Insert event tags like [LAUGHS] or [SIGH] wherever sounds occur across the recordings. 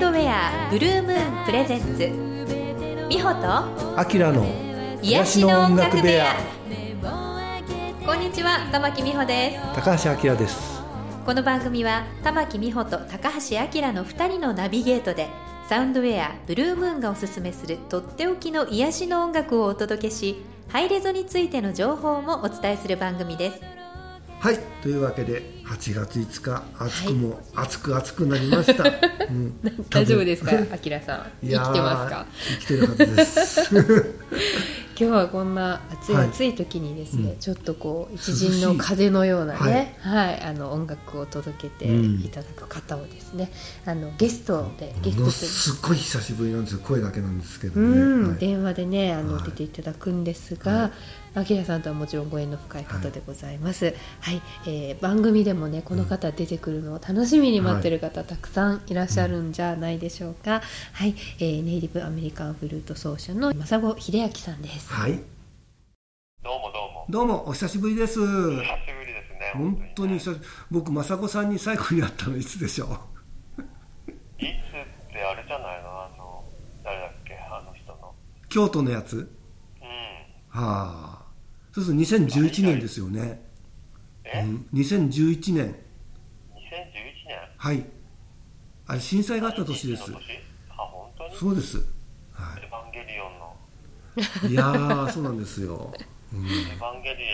ウンドウェアブルームーンプレゼンツ美穂とアキラの癒しの音楽部屋。こんにちは玉木美穂です。高橋明です。この番組は玉木美穂と高橋明の2人のナビゲートでサウンドウェアブルームーンがおすすめするとっておきの癒しの音楽をお届けしハイレゾについての情報もお伝えする番組ですはい。というわけで8月5日暑くも、暑く暑くなりました、[LAUGHS] うん、大丈夫ですか？あきらさん。生きてますか？生きてるはずです。[LAUGHS] 今日はこんな暑いはい暑い時にですね、うん。ちょっとこう一陣の風のようなね涼はい、あの音楽を届けてうん。いただく方をですね、あのゲストでゲストすごい久しぶりなんですよ。声だけなんですけどね、うん、はい。電話でねあの、はい。出ていただくんですが、はあきらさんとはもちろんご縁の深い方でございます。はい、えー番組でもねこの方出てくるのを楽しみに待ってる方、たくさんいらっしゃるんじゃないでしょうか。はい、えーネイティブアメリカンフルート奏者の正子秀明さんです。はいどうもどうも。どうもお久しぶりです久しぶりですね。本当に久し僕雅子さんに最後に会ったのいつでしょう？[LAUGHS] いつってあれじゃないの？あの、誰だっけ？あの人の。京都のやつ？うん。はあそうすると2011年ですよね、え、うん、2011年。2011年？はい。あれ震災があった年です。そうです、はエヴァンゲリオンの、い、いやーそうなんですよ、うん、エヴァンゲリ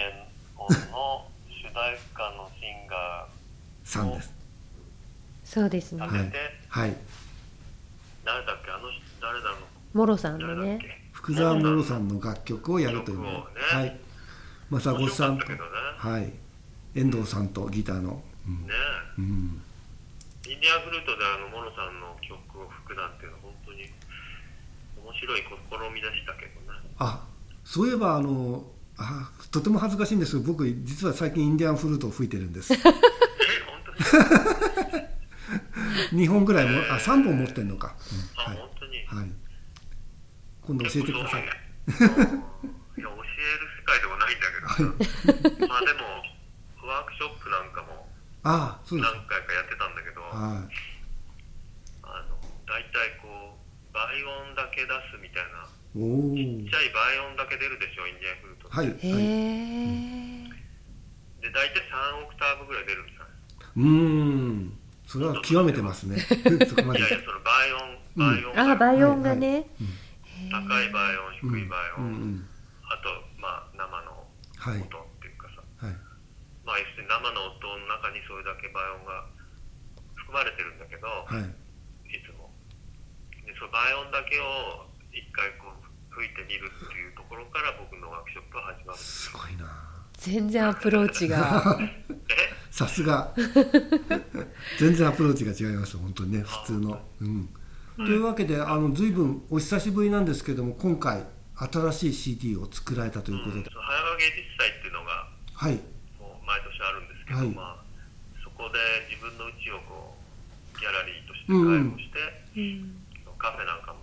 オンの主題歌のシンガさんです。そうですね。ー。当てて、はい。誰だっけ？あの人、誰だろう？もろさんのね。福沢もろさんの楽曲をやるというね。はい雅子さんと、ね。はい。遠藤さんとギターの、うん。ねうん、え。インディアンフルートであの、モロさんの曲を吹くなんていうのは本当に面白い試みでしたけどね。あそういえばあのあとても恥ずかしいんですけど僕実は最近インディアンフルートを吹いてるんです。[LAUGHS] え、本当に2本ぐらいもあ3本持ってんのか、うん。あ、はい。本当に。はい、今度教えてください [LAUGHS] ないんだけどさまあでもワークショップなんかも何回かやってたんだけどあはい。の大体こう倍音だけ出すみたいなちっちゃい倍音だけ出るでしょインディアンフルー。トって、はい。で大体3オクターブぐらい出るんですようーん。それは極めてますね。そこまで。いやいやその倍音倍音あ、が倍音がね。高い倍音低い倍音、うん。うん。あと音っていうかさ、はい。まあ要するに生の音の中にそれだけ倍音が含まれてるんだけど、はい。いつも。でその倍音だけを一回こう吹いてみるっていうところから僕のワークショップは始まる。すすごいな。全然アプローチが。[LAUGHS] え？さすが。[LAUGHS] 全然アプローチが違います本当にね普通の、うん、というわけであの随分お久しぶりなんですけども今回新しい CD を作られたということで、その早川芸術祭っていうのがはい。もう毎年あるんですけど、はい。まあ、そこで自分の家をこうギャラリーとして開放して、うん。カフェなんかも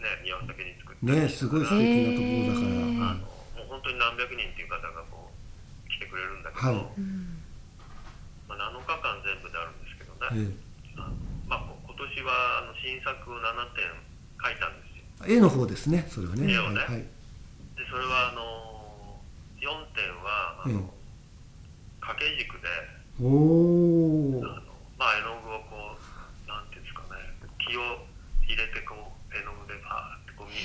ね庭先に作ってねすごい素敵なところだから、あのもう本当に何百人っていう方がこう来てくれるんだけど、はい。うんまあ、7日間全部であるんですけどね、えあのまあ、こ今年はあの新作を7点書いたんです絵の方ですねそれはね。絵をね。はいはい。でそれはあの4点はあの、掛け軸でおおあの、まあ、絵の具をこうなんていうんですかね気を入れてこう絵の具でパーってこうみ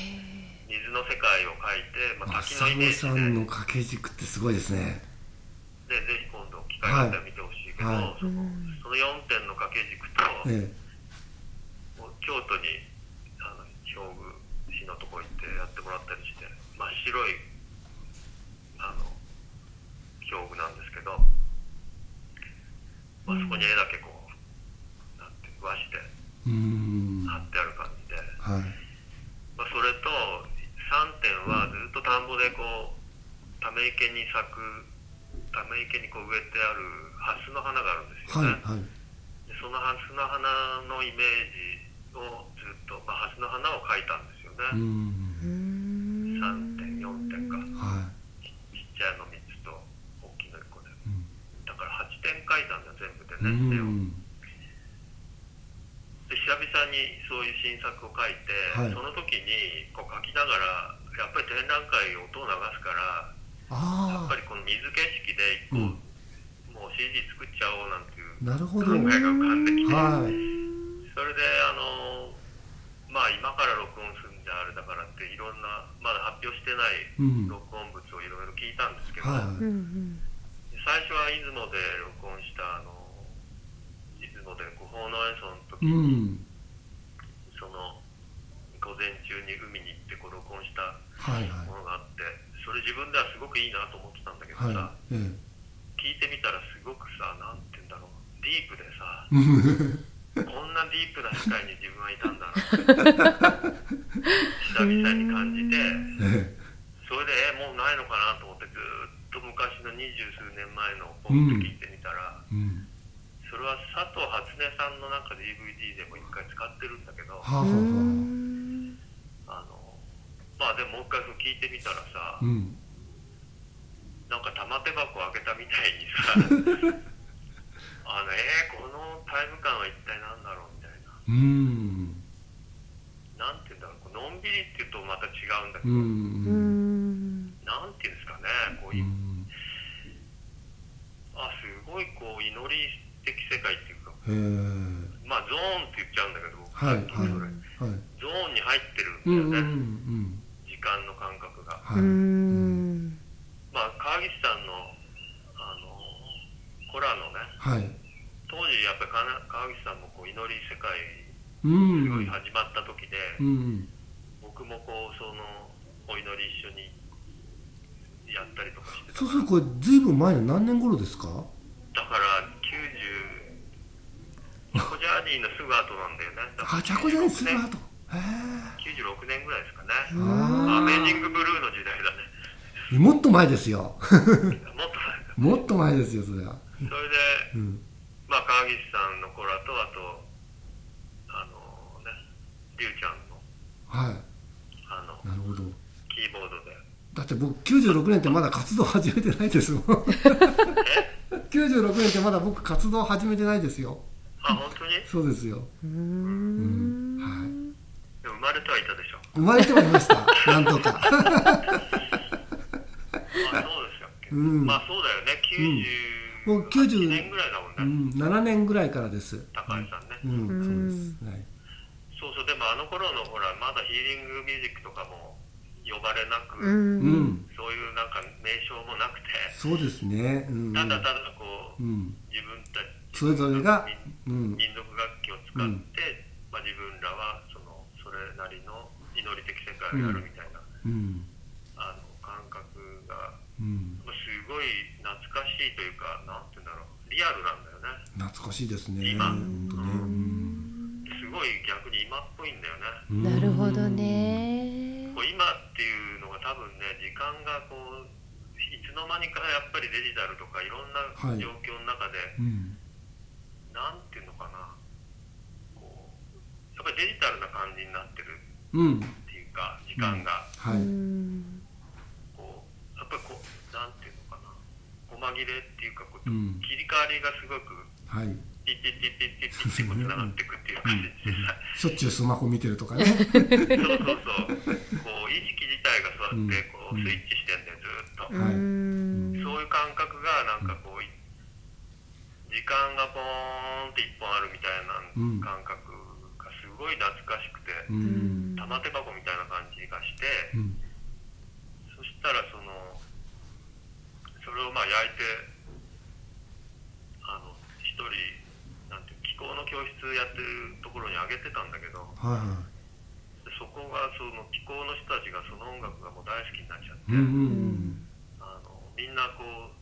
水の世界を描いて、まあ、滝のイメージ浅野さんので掛け軸ってすごいですね。でぜひ今度機会があったら見てほしいけど、はい。そのその4点の掛け軸と、えもう京都にあの兵具市のとこ行ってやってもらったりして真っ白いあの表具なんですけど、まあ、そこに絵だけこうなんて和紙でえうーん。貼ってある感じで、はい。まあ、それと3点はずっと田んぼでこうため池に咲くため池にこう植えてあるハスの花があるんですよね、はいはい。でそのハスの花のイメージをずっと、まあ、ハスの花を描いたんですよね、ん。うん。3点4点かはちゃいの3つと大きいの1個でいうん。だから8点描いたんだよ全部でうね。絵をん。で久々ににそういう新作を書いて、はい。その時にこう書きながらやっぱり展覧会音を流すからやっあぱりこの水景色で一個、うん。もう CD 作っちゃおうなんていう考えが浮かんできて、はい。それであのまあ今から録音するんじゃあれだからっていろんなまだ発表してないうん。録音いろいろ聞いたんですけど、はうん最初は出雲で録音したあの出雲で古法の演奏の時いうに、ん。その午前中に海に行ってこう録音したはいはい。ものがあってそれ自分ではすごくいいなと思ってたんだけどさ、はい。え聞いてみたらすごくさなんて言うんだろうディープでさえ [LAUGHS] こんなディープな世界に自分はいたんだなって [LAUGHS] 久々に感じてえそれでえもうないのかなと思ってずっと昔の二十数年前のポンって聞いてみたら、えうん。それは佐藤初音さんのなんか DVD でも一回使ってるんだけどはあはああ。のまあでももう一回聞いてみたらさあうん。なんか玉手箱開けたみたいにさ [LAUGHS] あのえー、このタイム感は一体何だろうみたいな。うん。なんて言うんだろうのんびりっていうとまた違うんだけうど、うんんなんて言うんですかねこうい、うん。あすごいこう祈り的世界っていうか。まあゾーンって言っちゃうんだけど僕はいさっきそれ、はい。ゾーンに入ってうんるうんんだよね、時間の感覚が。うんはい。うん。まあ川岸さんのあのコラのねはい。当時やっぱり川岸さんもこう祈り世界うすごいん始まった時で、うん。僕もこうそのお祈り一緒にやったりとかしてたそうするとこれずいぶん前の何年頃ですか？だから90チャコジャーニーのすぐ後なんだよね。あチャコジャニーする96後へ96年ぐらいですかね、アメージングブルーの時代だね。あもっと前ですよ。[LAUGHS] もっと前だ。もっと前ですよそれは。それでうん。まあ川岸さんの子らとあとあのねりゅうちゃんのはい。あのなるほど。キーボードでだって僕96年ってまだ活動始めてないですもん96年ってまだ僕活動始めてないですよ。あ本当に？そうですよ。ううん。ん。はい。でも生まれてはいたでしょ。生まれてはいました。[LAUGHS] なんとか。あそうでしたっけ、うん。まあそうだよね。もう90 98年ぐらいだもうんね、ん7年ぐらいからです。高橋さんね、うん。うんそうです。はい。そうそう。でもあの頃のほらまだヒーリングミュージックとかも呼ばれなく、ううん。んそういうなんか名称もなくて、そうですね。うん。ただただこううん。自分たちそれぞれがうん。民民族楽器を使って、まあ、自分らはそのそれなりの祈り的世界をやるみたいな、うんあの感覚が、すごい懐かしいというかなんて言うんだろうリアルなんだよね懐かしいですね今本当ねうんすごい逆に今っぽいんだよねうんなるほどね今っていうのが多分ね時間がこういつの間にかやっぱりデジタルとかいろんなはい。状況の中で、うん。なんていうのかな。こうやっぱりデジタルな感じになってるうん。っていうか時間が。はい。うんこうやっぱりこうなんていうのかな。細切れっていうかこう、うん。切り替わりがすごくはいピッピッピッピッピッピッってこうつながっていくっていう感じでさしょっちゅうスマホ見てるとかねそうそうそうこう意識自体がそうやってこううんスイッチしてんだよずっと、はいうんそういう感覚がなんかこう時間がポーンって一本あるみたいなうん感覚がすごい懐かしくて、うん玉手箱みたいな感じがして、うんそしたらそのそれをまあ焼いてあの一人気候の教室やってるところにあげてたんだけどはいはでそこがその気候の人たちがその音楽がもう大好きになっちゃって、いうんうん。あのみんなこう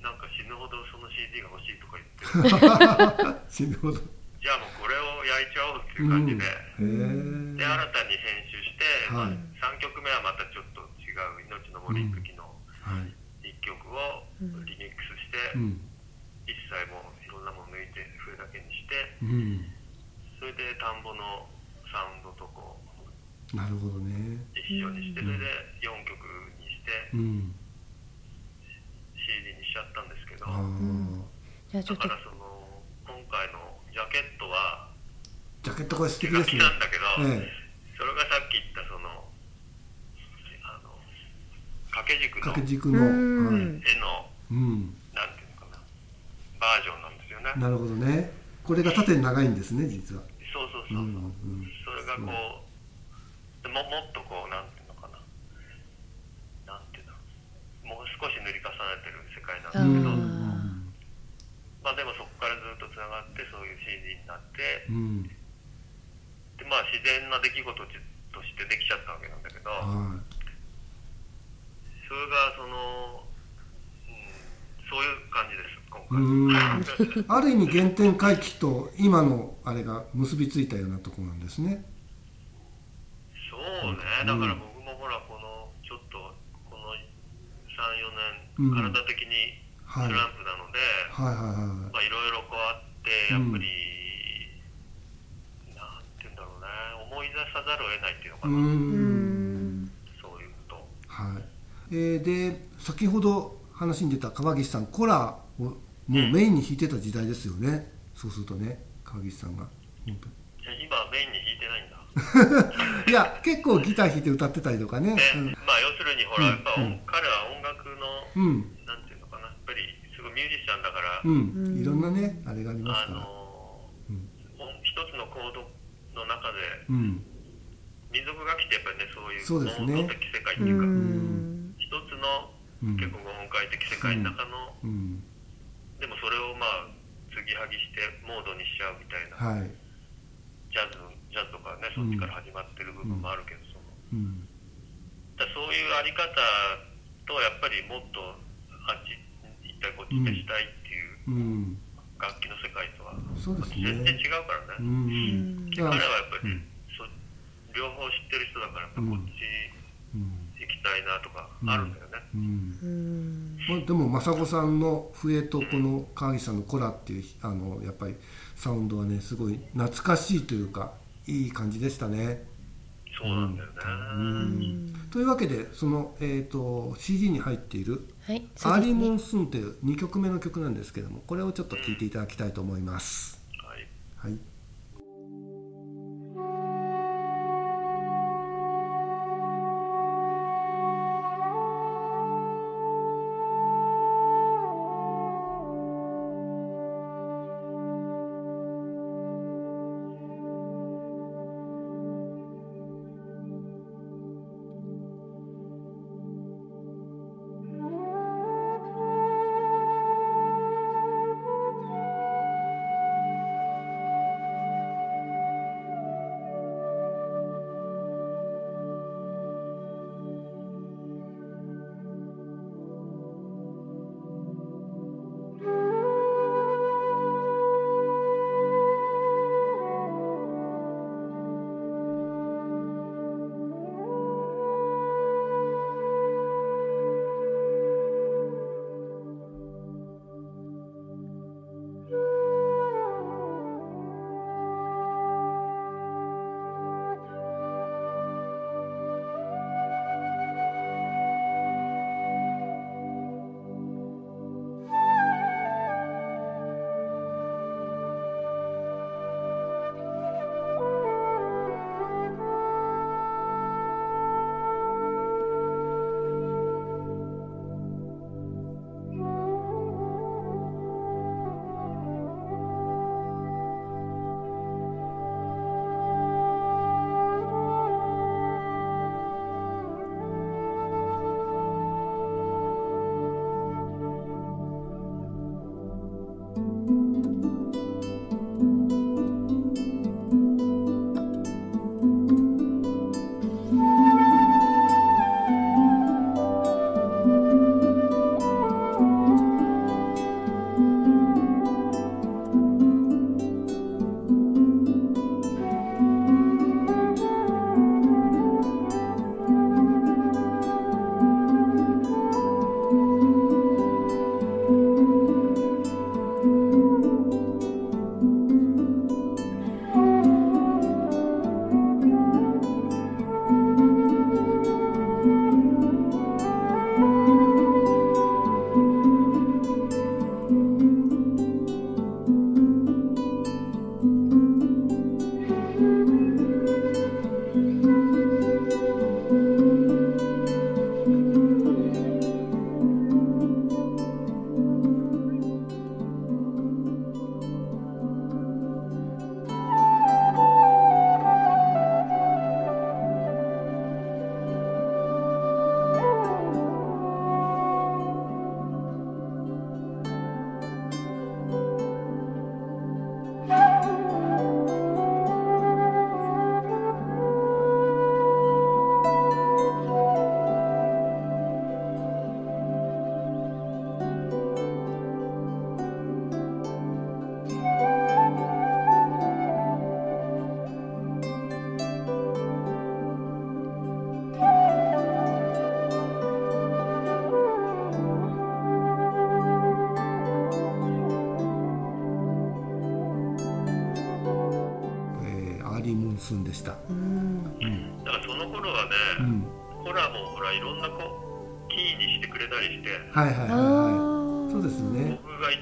なんか死ぬほどその CD が欲しいとか言って [LAUGHS] 死ぬほど。じゃあもうこれを焼いちゃおうっていう感じで、うん。で新たに編集して、まあはい。3曲目はまたちょっと違う「命の森月」のはい。1曲をリミックスして、うん。一切もういろんなもの抜いて笛だけにしてうん。それで田んぼのサウンドとこ。うなるほどね。一緒にして、うんそれで4曲にして。うん CD にしちゃったんですけど、ああじゃあちょっと。だからその今回のジャケットは。ジャケットこれ素敵ですね。きなんだけど、えそれがさっき言ったそのあの掛け軸え、の。掛け軸の、うん。はい、絵のうん、なんていうのかな。バージョンなんですよね。なるほどねこれが縦に長いんですね実は。そうそうそう。そう、うんうん。それがこうでももっとこうなんていうのかな。なんていうんだろうもう少し塗り重ねてる世界なんだけど、あまあでもそこからずっとつながってそういう CD になって。うん、でまあ自然な出来事としてできちゃったわけなんだけど。はそれがその、うん、そういう感じですうーん。回ある意味原点回帰と今のあれが結びついたようなところなんですね。そうね。だから僕もほらこのちょっとこのうん34年体的にスはいランプなので、はい。はいはいまあいろいろこうあってやっぱり、なんて言うんだろうね。思い出さざるを得ないっていうのかな、うん。そういうこと。はい。えーで先ほど話に出た川岸さんコラをもうメインに弾いてた時代ですよね。そうするとね川岸さんが。本当今メインに弾いてないんだ。[LAUGHS] いや結構ギター弾いて歌ってたりとかね。で、まあ要するにほら、うん。やっぱ音、うん。彼は音楽のうん。うんなんていうのかなやっぱりすごいミュージシャンだから、うん。いろんなねあれがありますあから。のうん。音一つのコードの中でうん。民族楽器ってやっぱりねそういうそうですね。モード的世界ってういうか、ん。一つのうん。結構音階的世界の中の、うんでもそれをまあ継ぎはぎしてモードにしちゃうみたいな、はい。ジャズジャズとかねそっちから始まってる部分もあるけど、そのうん。だそういうあり方とやっぱりもっとあっち行ったりこっち行ったりしたいっていううん。楽器の世界とはそうですね。全然違うからうね、ん。で彼はやっぱり、うん。そ両方知ってる人だからこっちたいなとかあるんだよね、うん。うん。まあでも真砂さんの笛とこの川岸さんのコラっていうあのやっぱりサウンドはねすごい懐かしいというかいい感じでしたね。そうなんだよね、うん。というわけでその、えー、と CD に入っているはい「Early Mon soon」という2曲目の曲なんですけどもこれをちょっと聴いていただきたいと思います。はい。はい「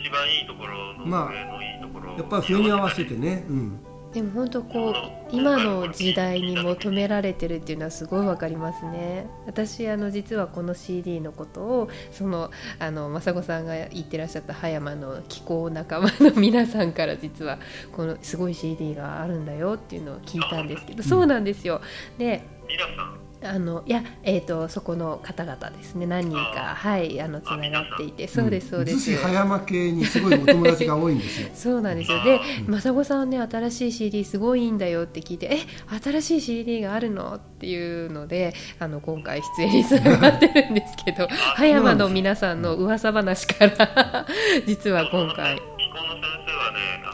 一番いいところのまあ上のいいところをやっぱり笛に合わせてねうん。でも本当こう今の時代に求められてるっていうのはすごいわかりますね。私あの実はこの CD のことをそのあの雅子さんが言ってらっしゃった葉山の気候仲間の皆さんから実はこのすごい CD があるんだよっていうのを聞いたんですけどそうなんですよ。で皆さん？あのいや、えー、とそこの方々ですね。何人かはいあのつながっていて。そうですそうです、逗子葉山系にすごいお友達が多いんですよ。[LAUGHS] そうなんですよ。あでー雅子さんね新しい CD すごいいいんだよって聞いてえ新しい CD があるの？っていうのであの今回出演につながってるんですけど葉山の皆さんの噂話から [LAUGHS] 実は今回。気候の先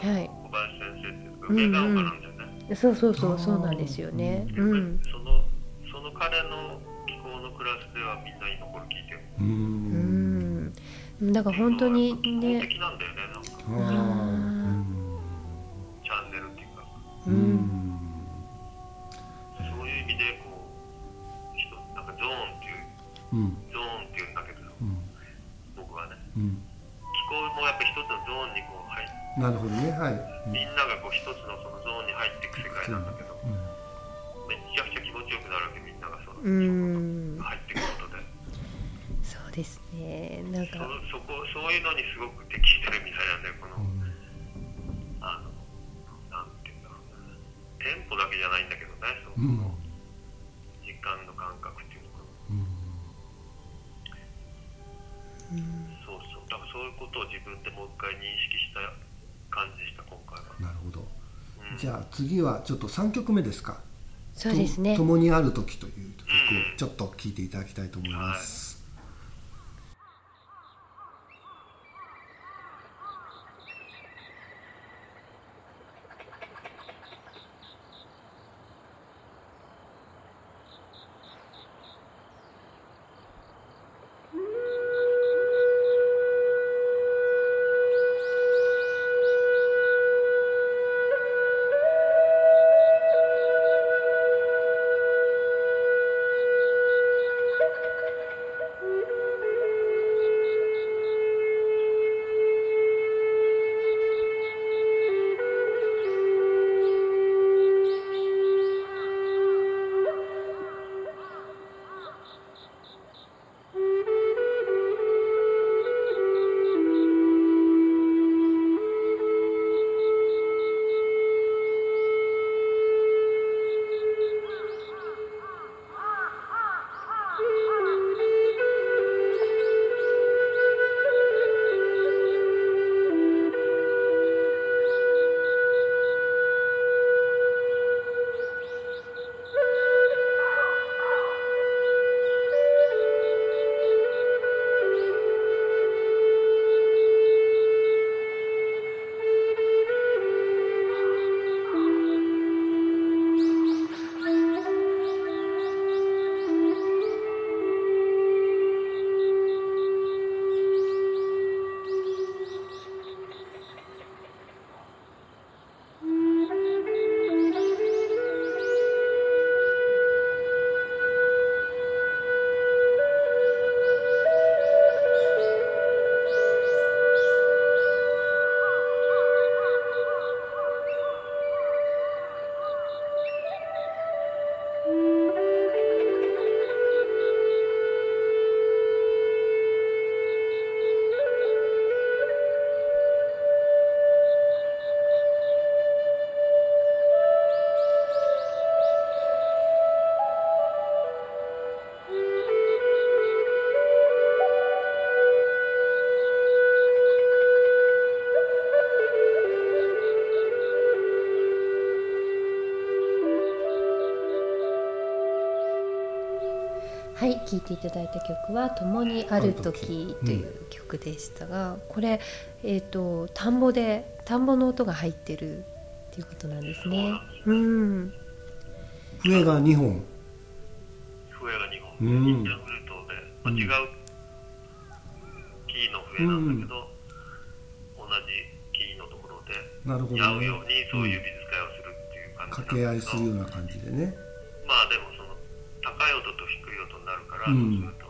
生はね、はい。小林先生っていうか梅ヶ丘なんだよね、そうそうそうそうなんですよね。うんそのその気候のクラスではみんな今これ聞いてる。ううん。んだから本当にね。的なんだよねなん。かあチャンネルっていうかうんんそういう意味でこう人なんかゾーンっていううん。ゾーンっていうんだけどうん。僕はねうん。気候もやっぱ一つのゾーンにこう入ってなるほどねはい。みんながこう一つのそのゾーンに入っていく世界なんだけどうん。入っていくことで。そうですね。なんそか。そこそういうのにすごく適してるみたいなんでこのあのなんていうんだろうな。テンポだけじゃないんだけどねそうん。の時間の感覚っていうのかな。うん。うん。そうそう。だからそういうことを自分でもう一回認識した感じでした今回は、なるほど。うん、じゃあ次はちょっと3曲目ですかそうですね。と共にある時という曲をちょっと聴いていただきたいと思います、はい聴いていただいた曲は「共にある時」という曲でしたが、これ、えー、と田んぼで田んぼの音が入ってるっていうことなんですね。うん。笛が2本。笛が2本、うん。インターフルートで、まあ、うん。違うキーの笛なんだけど、同じキーのところでなるほど、ね、合うようにそういう美術会をするっていう感掛け合いするような感じでねまあでもその高い音と低い音になるから、うん。そうすると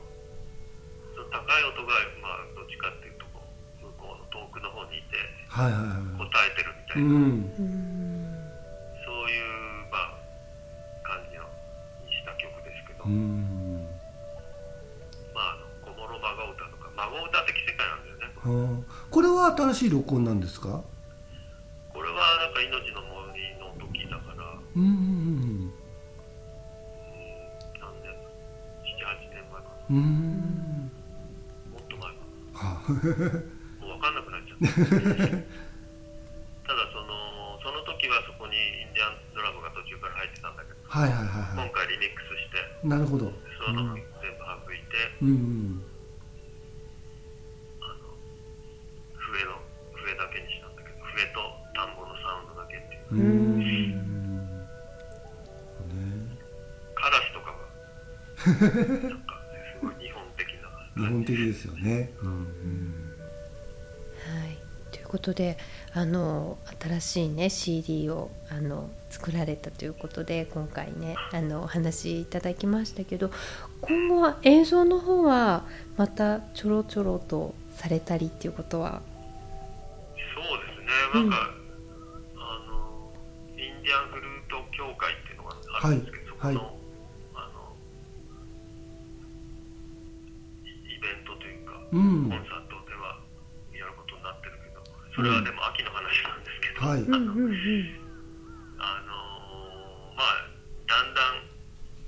その高い音がまあどっちかっていうとこう向こうの遠くの方にいてはいはいは答えてるみたいいうな、んうん。そういうまあ感じのにした曲ですけど、うん。まあ小諸孫歌とか孫歌的世界なんだよね。はあこれは新しい録音なんですか？これはなんか命の森の時だから。うんうん。もっと前かなもう分かん。なくなっちゃったただそのその時はそこにインディアンドラムが途中から入ってたん。だけどはいはいはいは今回リミックスしてなるほどその全部省いて、うん。あの笛の笛だけにしたん。だけど笛と田ん。ぼのサウンドだけっていううカラスとかがな日本的ですよね。うんうん。はい、ということであの新しいね CD をあの作られたということで今回ねあのお話しいただきましたけど今後は映像の方はまたちょろちょろとされたりっていうことは？そうですね。なんか、あのインディアンフルート協会っていうのがあるんですけど、そこの、はいコンサートではやることになってるけどそれはでも秋の話なんですけど、はい。うんうんうん。あのまあだんだん、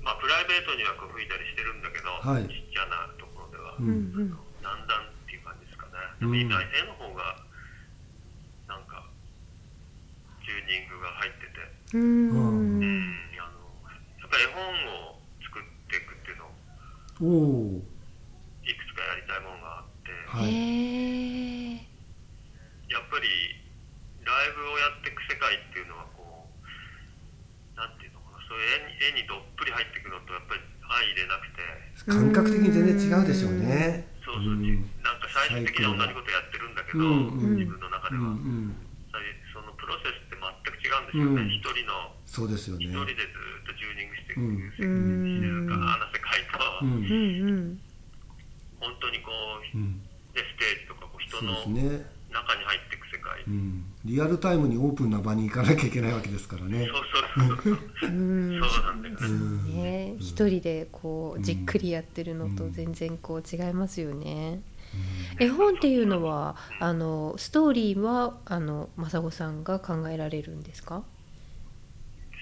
まあ、プライベートにはこう吹いたりしてるんだけど、はい。ちっちゃなところでは、ううん。んうんだんだんっていう感じですかね、うん。でも今絵の方がなんかチューニングが入ってて、うん。うん。うんあのやっぱり絵本を作っていくっていうのおおいくつかやりたいものがあって、はいへえやっぱりライブをやっていく世界っていうのはこうなんていうのかな。そういう絵に絵にどっぷり入っていくのとやっぱり相入れなくて。感覚的に全然違うでしょうね。そうそう、うん。なんか最終的には同じことやってるんだけど、自分の中でうは、んうん。そのプロセスって全く違うんですよね、うん。一人のそうですよね。一人でずっとチューニングしていく、うん。うん静かな世界と、うんうんうん。本当にこう、うん。でステージとかこう人の中に入っていく世界、うんリアルタイムにオープンな場に行かなきゃいけないわけですからね。そうそうそう。そううん。そうなんだよね、一人でこうじっくりやってるのと全然こう違いますよね。絵本っていうのはあのストーリーはあの雅子さんが考えられるんですか？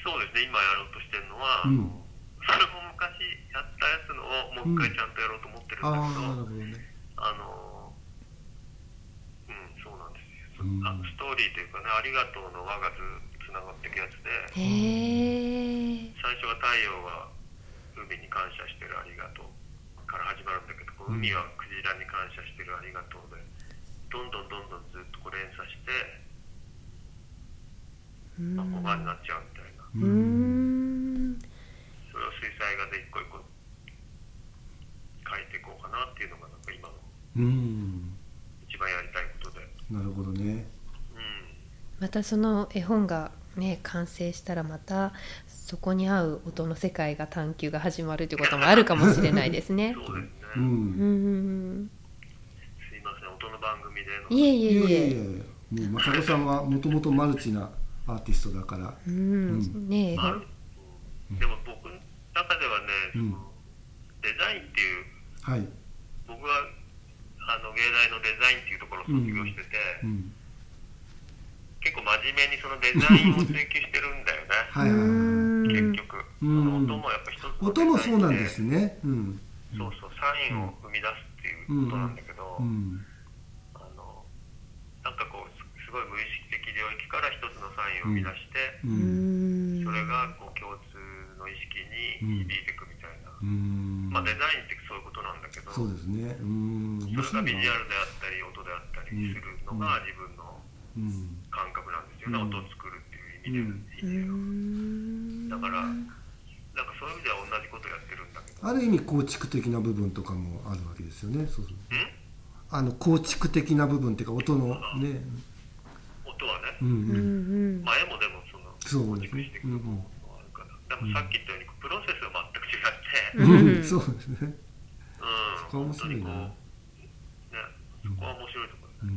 そうですね。今やろうとしてるのは、うん。それも昔やったやつのをもう一回ちゃんとやろうと思ってるんだああけど、なるほどね。あのうんそうなんですよ、うんあのストーリーというかね「ありがとう」の輪がずっとつながっていくやつで。最初は太陽は海に感謝してるありがとうから始まるんだけど海はクジラに感謝してるありがとうでどんどんどんどんずっとこう連鎖して、うん。まあ、5番になっちゃうみたいな。それを水彩画で一個一個描いていこうかなっていうのがなん。か今のうん一番やりなるほどねうんまたその絵本がね完成したらまたそこに合う音の世界が探求が始まるということもあるかもしれないですね。[LAUGHS] そうですね、ううんん。すいません音の番組でのいえいえいえ。いやもう雅子さんはもともとマルチなアーティストだからうん。ねえ。までも僕の中ではね、そうんのデザインっていうはいあの芸大のデザインっていうところを卒業してて、うん。結構真面目にそのデザインを追求してるんだよね。[LAUGHS] はい結局、うん。音もやっぱ一つの音もそうなんですね。うん。そうそうサインを生み出すっていうことなんだけど、うん。あのなんかこうすすごい無意識的領域から一つのサインを生み出して、ううん。ん。それがこう共通の意識に響いていくみたいな、うん。まあデザインってそうですね。うん。面それがビジュアルであったり音であったりするのが自分のうん。感覚なんですよね、うん。音を作るっていう意味で,、うん。だからなんかそういう意味では同じことやってるんだけど。ある意味構築的な部分とかもあるわけですよね。そうするとん？あの構築的な部分っていうか音のね。音はね、うんううんん。まあ絵もでもそのそそうですね。構築していく部分もあるから、でもさっき言ったようにプロセスが全く違って、うん。うん。そうですね。うん、そこは面本当にこう、白いなね、そこは面白いところ、うん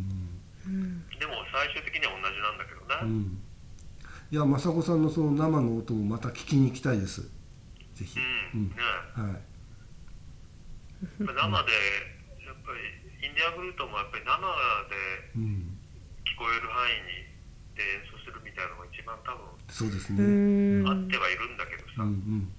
うん。でも最終的には同じなんだけどね、うん。いや雅子さんのその生の音もまた聞きに行きたいです。ぜひ。うん、ね、はい。やっぱ生で、やっぱりインディアンフルートもやっぱり生でうん。聞こえる範囲にで演奏するみたいなのが一番多分そうですうねん。あってはいるんだけどさ、うんうん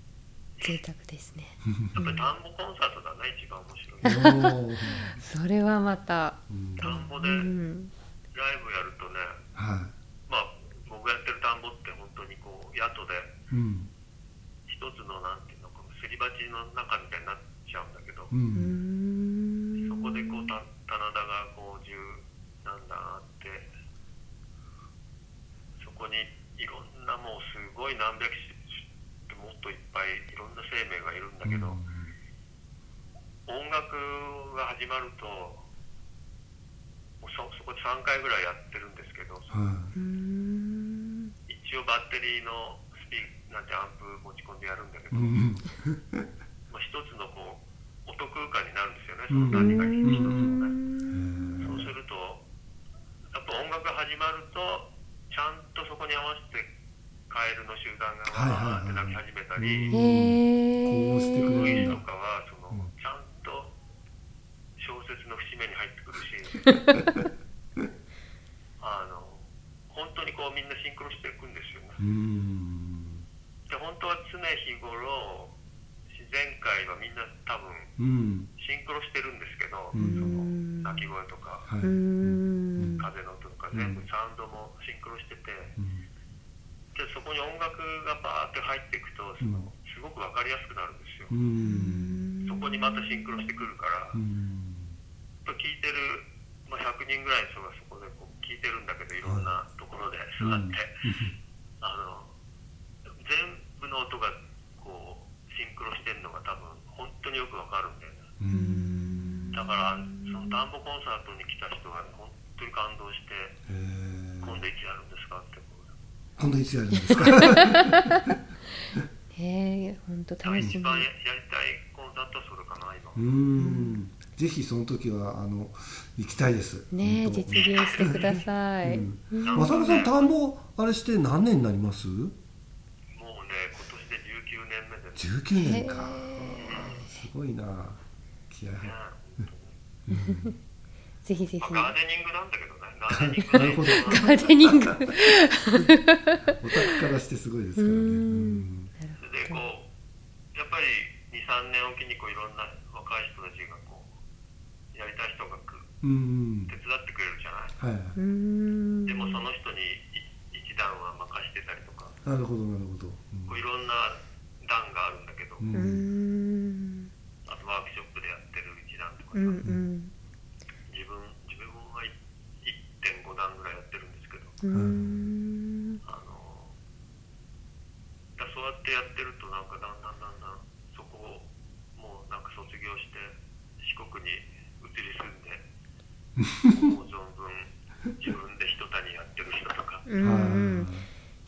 贅沢ですね。やっぱり田んぼコンサートだね、一番面白い。それはまた。うん田んぼうでライんブやるとね、はまあ、僕がやってる田んぼって本当にこう、宿でいうん。一つのなんていうの、このすり鉢の中みたいになっちゃうんだけど、ううん。んそこでこう、た棚田がこう、十何段あって、そこにいろんなもうすごい何百種、もっといっぱい生命がいるんだけど、音楽が始まると、もうそそこで3回ぐらいやってるんですけど、はうん。一応バッテリーのスピなんてアンプ持ち込んでやるんだけど、いうん。まあ、一つのこう音空間になるんですよね、そうん。の何か一つうん。のね。そうすると、やっぱ音楽が始まると、ちゃんとそこに合わせてカエルの集団がわーって鳴き始めたり、こうしてくウれる。とかはその、うんちゃんと小説の節目に入ってくるし、[LAUGHS] あの本当にこうみんなシンクロしていくんですよね。うん。で本当は常日頃自然界はみんな多分うん。シンクロしてるんですけど、うん。その鳴き声とか風の音とか全部サウンドもシンクロしてて、うんでそこに音楽がバーって入っていくとその、うん。すごく分かりやすくなるんですよ、うん。そこにまたシンクロしてくるから、やっうんぱ聞いてる、まあ、100人ぐらいの人がそこでこう聞いてるんだけどいろんなところで座って、あの全部の音がこうシンクロしてるのが多分本当によく分かるんだよね。うん。だからその田んぼコンサートに来た人が本当に感動して今度いつやるんですかってこう今度いつやるんですか？[LAUGHS] へえ本当楽しみ。一番ややりたいコンサートはそれかな今、うん。ぜひその時はあの行きたいです。ね実現してください、まさみさん田んぼあれして何年になります？もうね今年で19年目でね19年か。すごいな気合入る [LAUGHS] ぜひぜひ。まあ、ガーデニングなんだけどねガーデニング。なるほど。ガーデニング。オタクからしてすごいですからね。うん。うんでこうやっぱり23年おきにこういろんな若い人たちがこうやりたい人が手伝ってくれるじゃない。はいでもその人にい一段は任してたりとか。なるほどなるほど。こういろんな段があるんだけど、うん。ううん。んあとワークショップでやってる一段とか。さ、うんうん自分自分はい1.5段ぐらいやってるんですけどうん。あのだそうやってやってるとなんかだんだんだんだんそこをもうなんか卒業して四国に移り住んでもう存分自分で人谷やってる人とか。うんは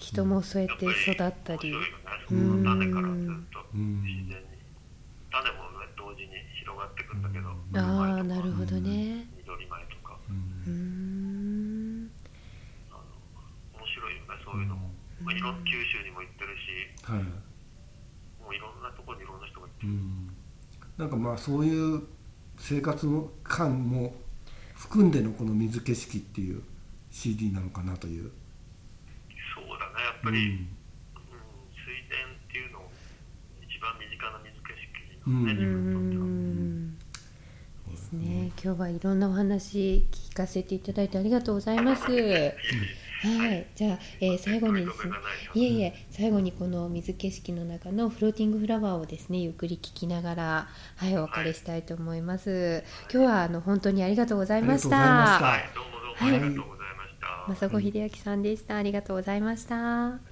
人もそうやって育ったり。面白いよねその種からずっとうん。自然に種もね同時に広がってくんだけど。うんああなるほどね緑米とかいうんうんあの面白いよねそういうのも、まあ、いろん九州にも行ってるしはいもういろんなところにいろんな人が行ってる、うんなんかまあそういう生活の感も含んでのこの水景色っていう CD なのかなという、そうだねやっうぱり、うん。ん水田っていうのを一番身近な水景色うんなのね、う自分にとっては。んですね。今日はいろんなお話聞かせていただいてありがとうございます。はい、じゃあ、えー最後にですね、いえいえ、最後にこの水景色の中のフローティングフラワーをですね、ゆっくり聞きながら、はい、お別れしたいと思います。今日はあの本当にありがとうございましたた。はい、どうもどうもありがとうございました。正子秀明さんでした。ありがとうございました。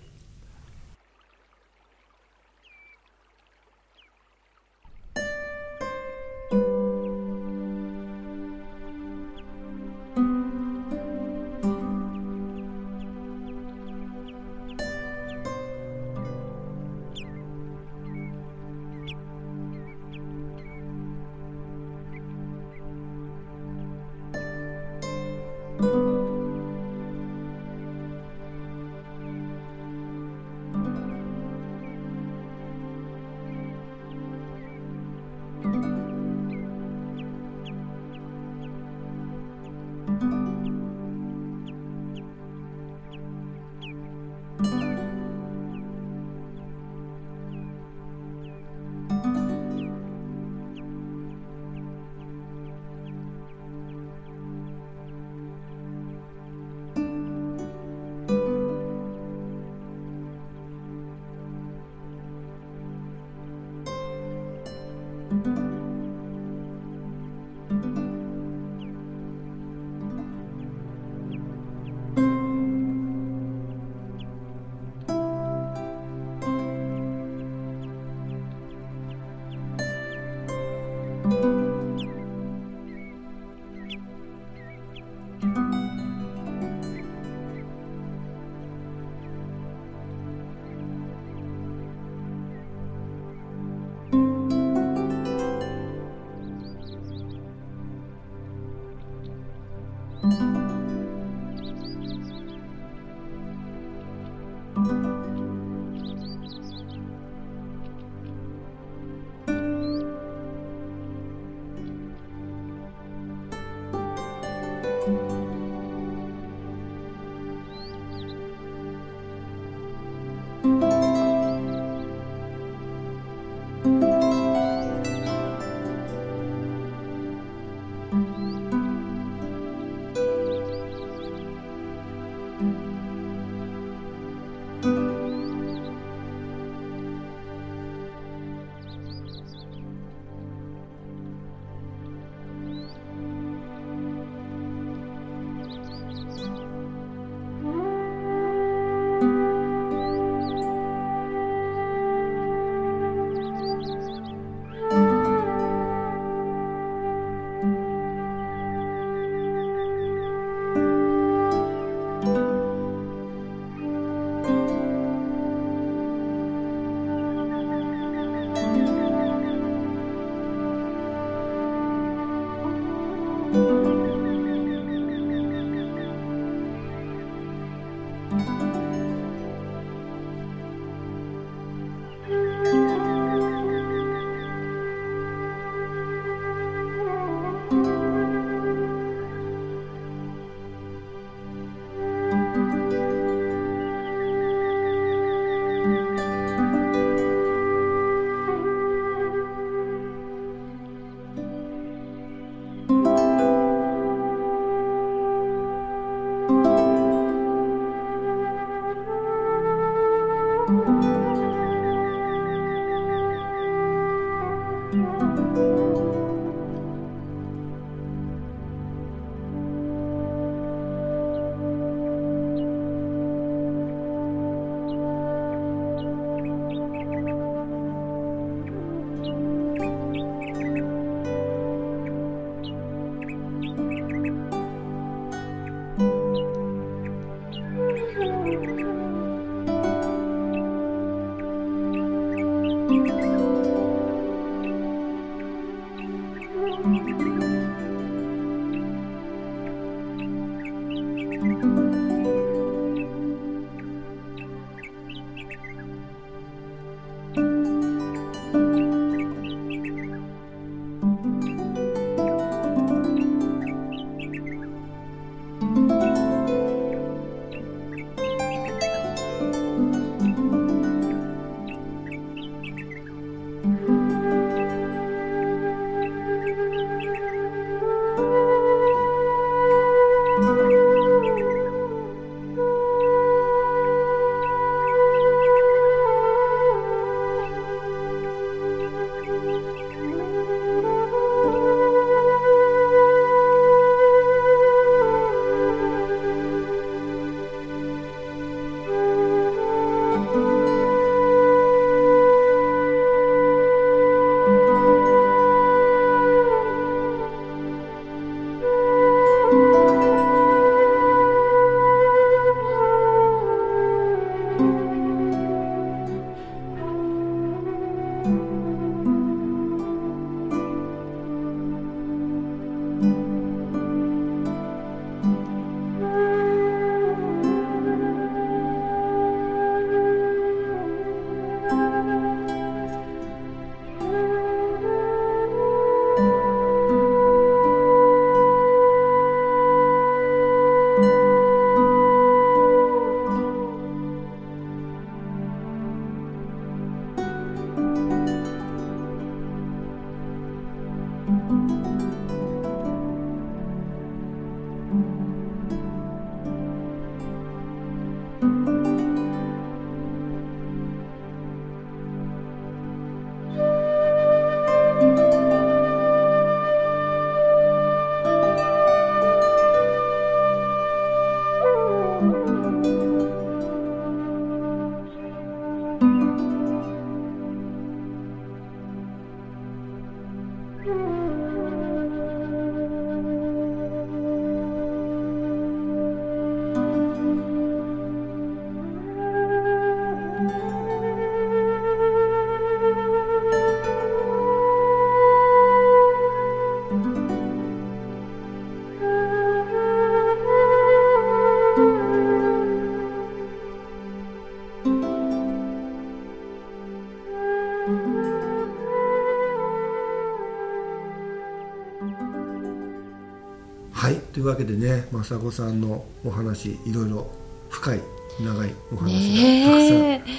というわけでね雅子さんのお話いろいろ深い長いお話がたくさん、ねえ。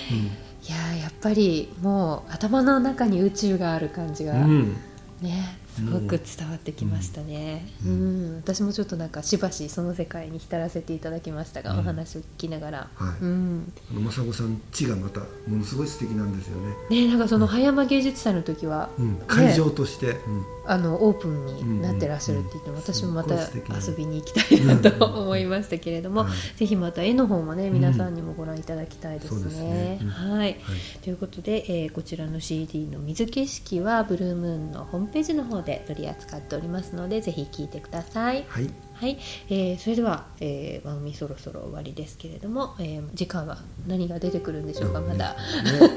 いやーやっぱりもう頭の中に宇宙がある感じが、うん。ねすごく伝わってきましたね、うん。私もちょっとなんかしばしその世界に浸らせていただきましたが、うん。お話を聞きながら、はい。うん。あの雅子さん地がまたものすごい素敵なんですよね、ねなんかその葉山芸術祭の時は、うん、ね会場として、うん。あのオープンになってらっしゃるって言っても、うん私もまた遊びに行きたいなと思いましたけれども、はい。ぜひまた絵の方もね皆さんにもご覧いただきたいですね。はい。ということで、えーこちらの CD の水景色はブルームーンのホームページの方で取り扱っておりますのでぜひ聴いてください。はいはい、えーそれでは、えー番組そろそろ終わりですけれども、えー次回は何が出てくるんでしょうか、まだ。ね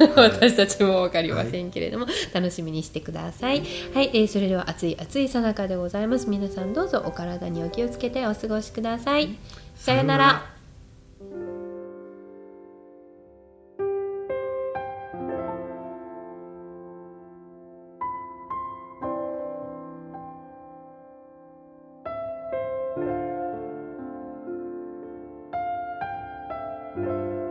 [LAUGHS] 私たちも分かりませんけれども、楽しみにしてください。はい、えーそれでは暑い暑いさなかでございます。皆さんどうぞお体にお気をつけてお過ごしください。さようなら。さようなら